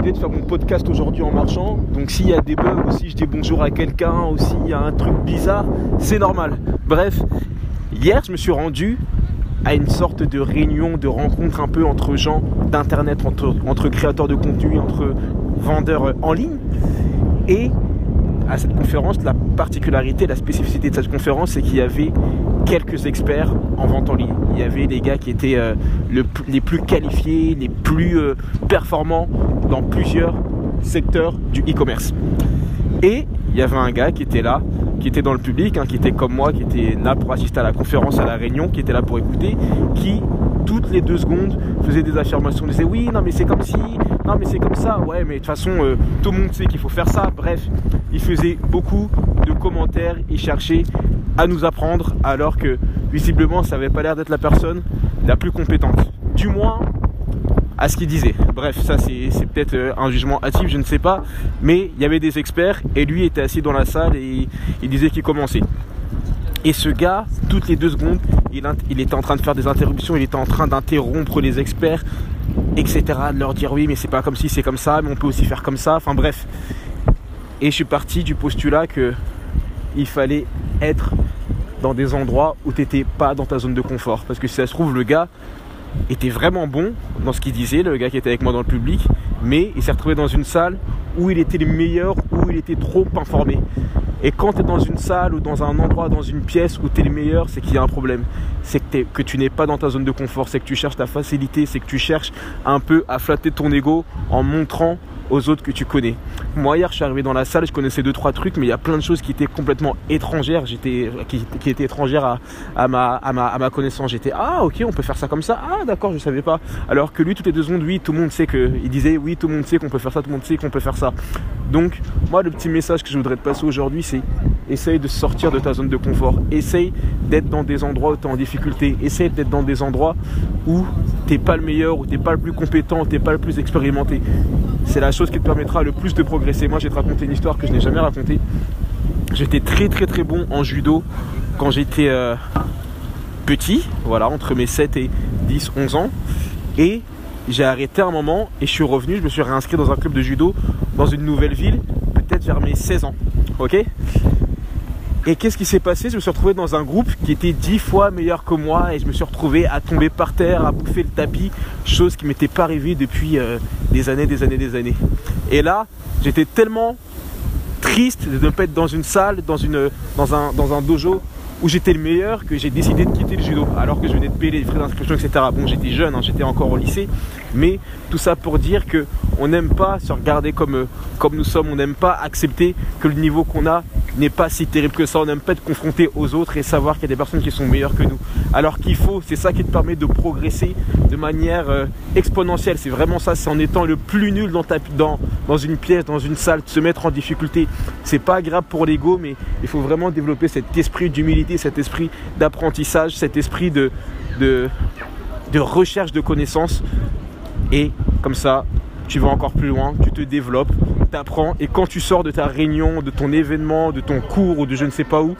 Décidé de faire mon podcast aujourd'hui en marchant. Donc s'il y a des bugs ou si je dis bonjour à quelqu'un ou s'il y a un truc bizarre, c'est normal. Bref, hier je me suis rendu à une sorte de réunion, de rencontre un peu entre gens d'internet, entre, entre créateurs de contenu, entre vendeurs en ligne. Et à cette conférence, la particularité, la spécificité de cette conférence, c'est qu'il y avait quelques experts en vente en ligne. Il y avait des gars qui étaient euh, les plus qualifiés, les plus euh, performants dans plusieurs secteurs du e-commerce. Et il y avait un gars qui était là, qui était dans le public, hein, qui était comme moi, qui était là pour assister à la conférence, à la réunion, qui était là pour écouter, qui toutes les deux secondes faisait des affirmations, disait oui, non mais c'est comme si, non mais c'est comme ça, ouais mais de toute façon euh, tout le monde sait qu'il faut faire ça, bref, il faisait beaucoup de commentaires, il cherchait à nous apprendre alors que visiblement ça n'avait pas l'air d'être la personne la plus compétente. Du moins à ce qu'il disait. Bref, ça c'est peut-être euh, un jugement hâtif, je ne sais pas. Mais il y avait des experts et lui était assis dans la salle et il disait qu'il commençait. Et ce gars, toutes les deux secondes, il, était en train de faire des interruptions, il était en train d'interrompre les experts, etc. De leur dire oui, mais c'est pas comme si c'est comme ça, mais on peut aussi faire comme ça. Enfin bref. Et je suis parti du postulat que il fallait être dans des endroits où tu n'étais pas dans ta zone de confort. Parce que si ça se trouve, le gars était vraiment bon dans ce qu'il disait, le gars qui était avec moi dans le public, mais il s'est retrouvé dans une salle où il était le meilleur, où il était trop informé. Et quand tu es dans une salle ou dans un endroit, dans une pièce où tu es le meilleur, c'est qu'il y a un problème. C'est que, tu n'es pas dans ta zone de confort, c'est que tu cherches ta facilité, c'est que tu cherches un peu à flatter ton ego en montrant aux autres que tu connais. Moi hier je suis arrivé dans la salle, je connaissais deux trois trucs, mais il y a plein de choses qui étaient complètement étrangères, j'étais qui, qui, étaient étrangères à, ma, à, ma, à ma connaissance. J'étais ah ok on peut faire ça comme ça, ah d'accord je savais pas. Alors que lui toutes les deux secondes oui tout le monde sait que il disait oui tout le monde sait qu'on peut faire ça, tout le monde sait qu'on peut faire ça. Donc moi le petit message que je voudrais te passer aujourd'hui c'est essaye de sortir de ta zone de confort, essaye d'être dans des endroits où tu es en difficulté, essaye d'être dans des endroits où t'es pas le meilleur, où t'es pas le plus compétent, t'es pas le plus expérimenté. C'est la chose qui te permettra le plus de progresser. Moi, je vais te raconter une histoire que je n'ai jamais racontée. J'étais très très très bon en judo quand j'étais euh, petit, voilà, entre mes 7 et 10, 11 ans. Et j'ai arrêté un moment et je suis revenu, je me suis réinscrit dans un club de judo dans une nouvelle ville, peut-être vers mes 16 ans. Ok? Et qu'est-ce qui s'est passé? Je me suis retrouvé dans un groupe qui était dix fois meilleur que moi et je me suis retrouvé à tomber par terre, à bouffer le tapis, chose qui m'était pas arrivée depuis euh, des années, des années, des années. Et là, j'étais tellement triste de ne pas être dans une salle, dans, une, dans, un, dans un dojo où j'étais le meilleur que j'ai décidé de quitter le judo alors que je venais de payer les frais d'inscription etc bon j'étais jeune hein, j'étais encore au lycée mais tout ça pour dire que on n'aime pas se regarder comme, euh, comme nous sommes on n'aime pas accepter que le niveau qu'on a n'est pas si terrible que ça. On n'aime pas être confronté aux autres et savoir qu'il y a des personnes qui sont meilleures que nous. Alors qu'il faut, c'est ça qui te permet de progresser de manière euh, exponentielle. C'est vraiment ça, c'est en étant le plus nul dans, une pièce, dans une salle, de se mettre en difficulté. C'est pas agréable pour l'ego, mais il faut vraiment développer cet esprit d'humilité, cet esprit d'apprentissage, cet esprit de, de, de recherche de connaissances. Et comme ça, tu vas encore plus loin, tu te développes, et quand tu sors de ta réunion, de ton événement, de ton cours ou de je ne sais pas où,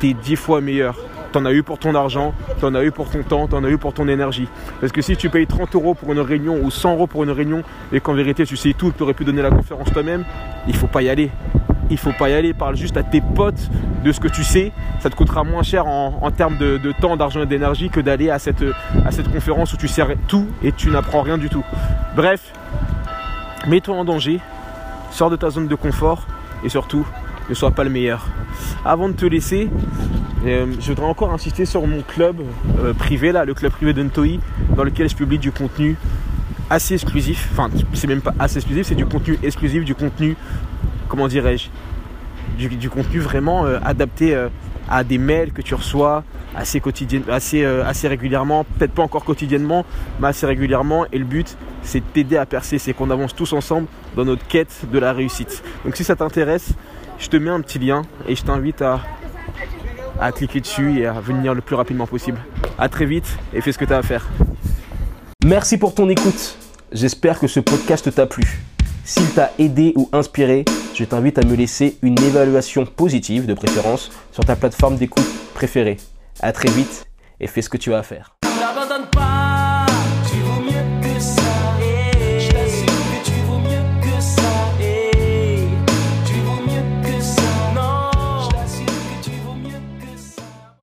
tu es dix fois meilleur. T'en as eu pour ton argent, t'en as eu pour ton temps, t'en as eu pour ton énergie. Parce que si tu payes 30 euros pour une réunion ou 100 euros pour une réunion et qu'en vérité tu sais tout, tu aurais pu donner la conférence toi-même, il faut pas y aller. Il faut pas y aller, parle juste à tes potes de ce que tu sais. Ça te coûtera moins cher en, termes de, de temps, d'argent et d'énergie que d'aller à cette, à cette conférence où tu sais tout et tu n'apprends rien du tout. Bref, mets-toi en danger, sors de ta zone de confort et surtout ne sois pas le meilleur. Avant de te laisser, euh, je voudrais encore insister sur mon club euh, privé, là, le club privé d'Untoi, dans lequel je publie du contenu assez exclusif. Enfin, c'est même pas assez exclusif, c'est du contenu exclusif, du contenu, comment dirais-je, du, contenu vraiment euh, adapté à des mails que tu reçois assez, assez, assez régulièrement, peut-être pas encore quotidiennement, mais assez régulièrement. Et le but, c'est t'aider à percer, c'est qu'on avance tous ensemble dans notre quête de la réussite. Donc si ça t'intéresse, je te mets un petit lien et je t'invite à à cliquer dessus et à venir le plus rapidement possible. A très vite et fais ce que tu as à faire. Merci pour ton écoute. J'espère que ce podcast t'a plu. S'il t'a aidé ou inspiré, je t'invite à me laisser une évaluation positive de préférence sur ta plateforme d'écoute préférée. A très vite et fais ce que tu as à faire.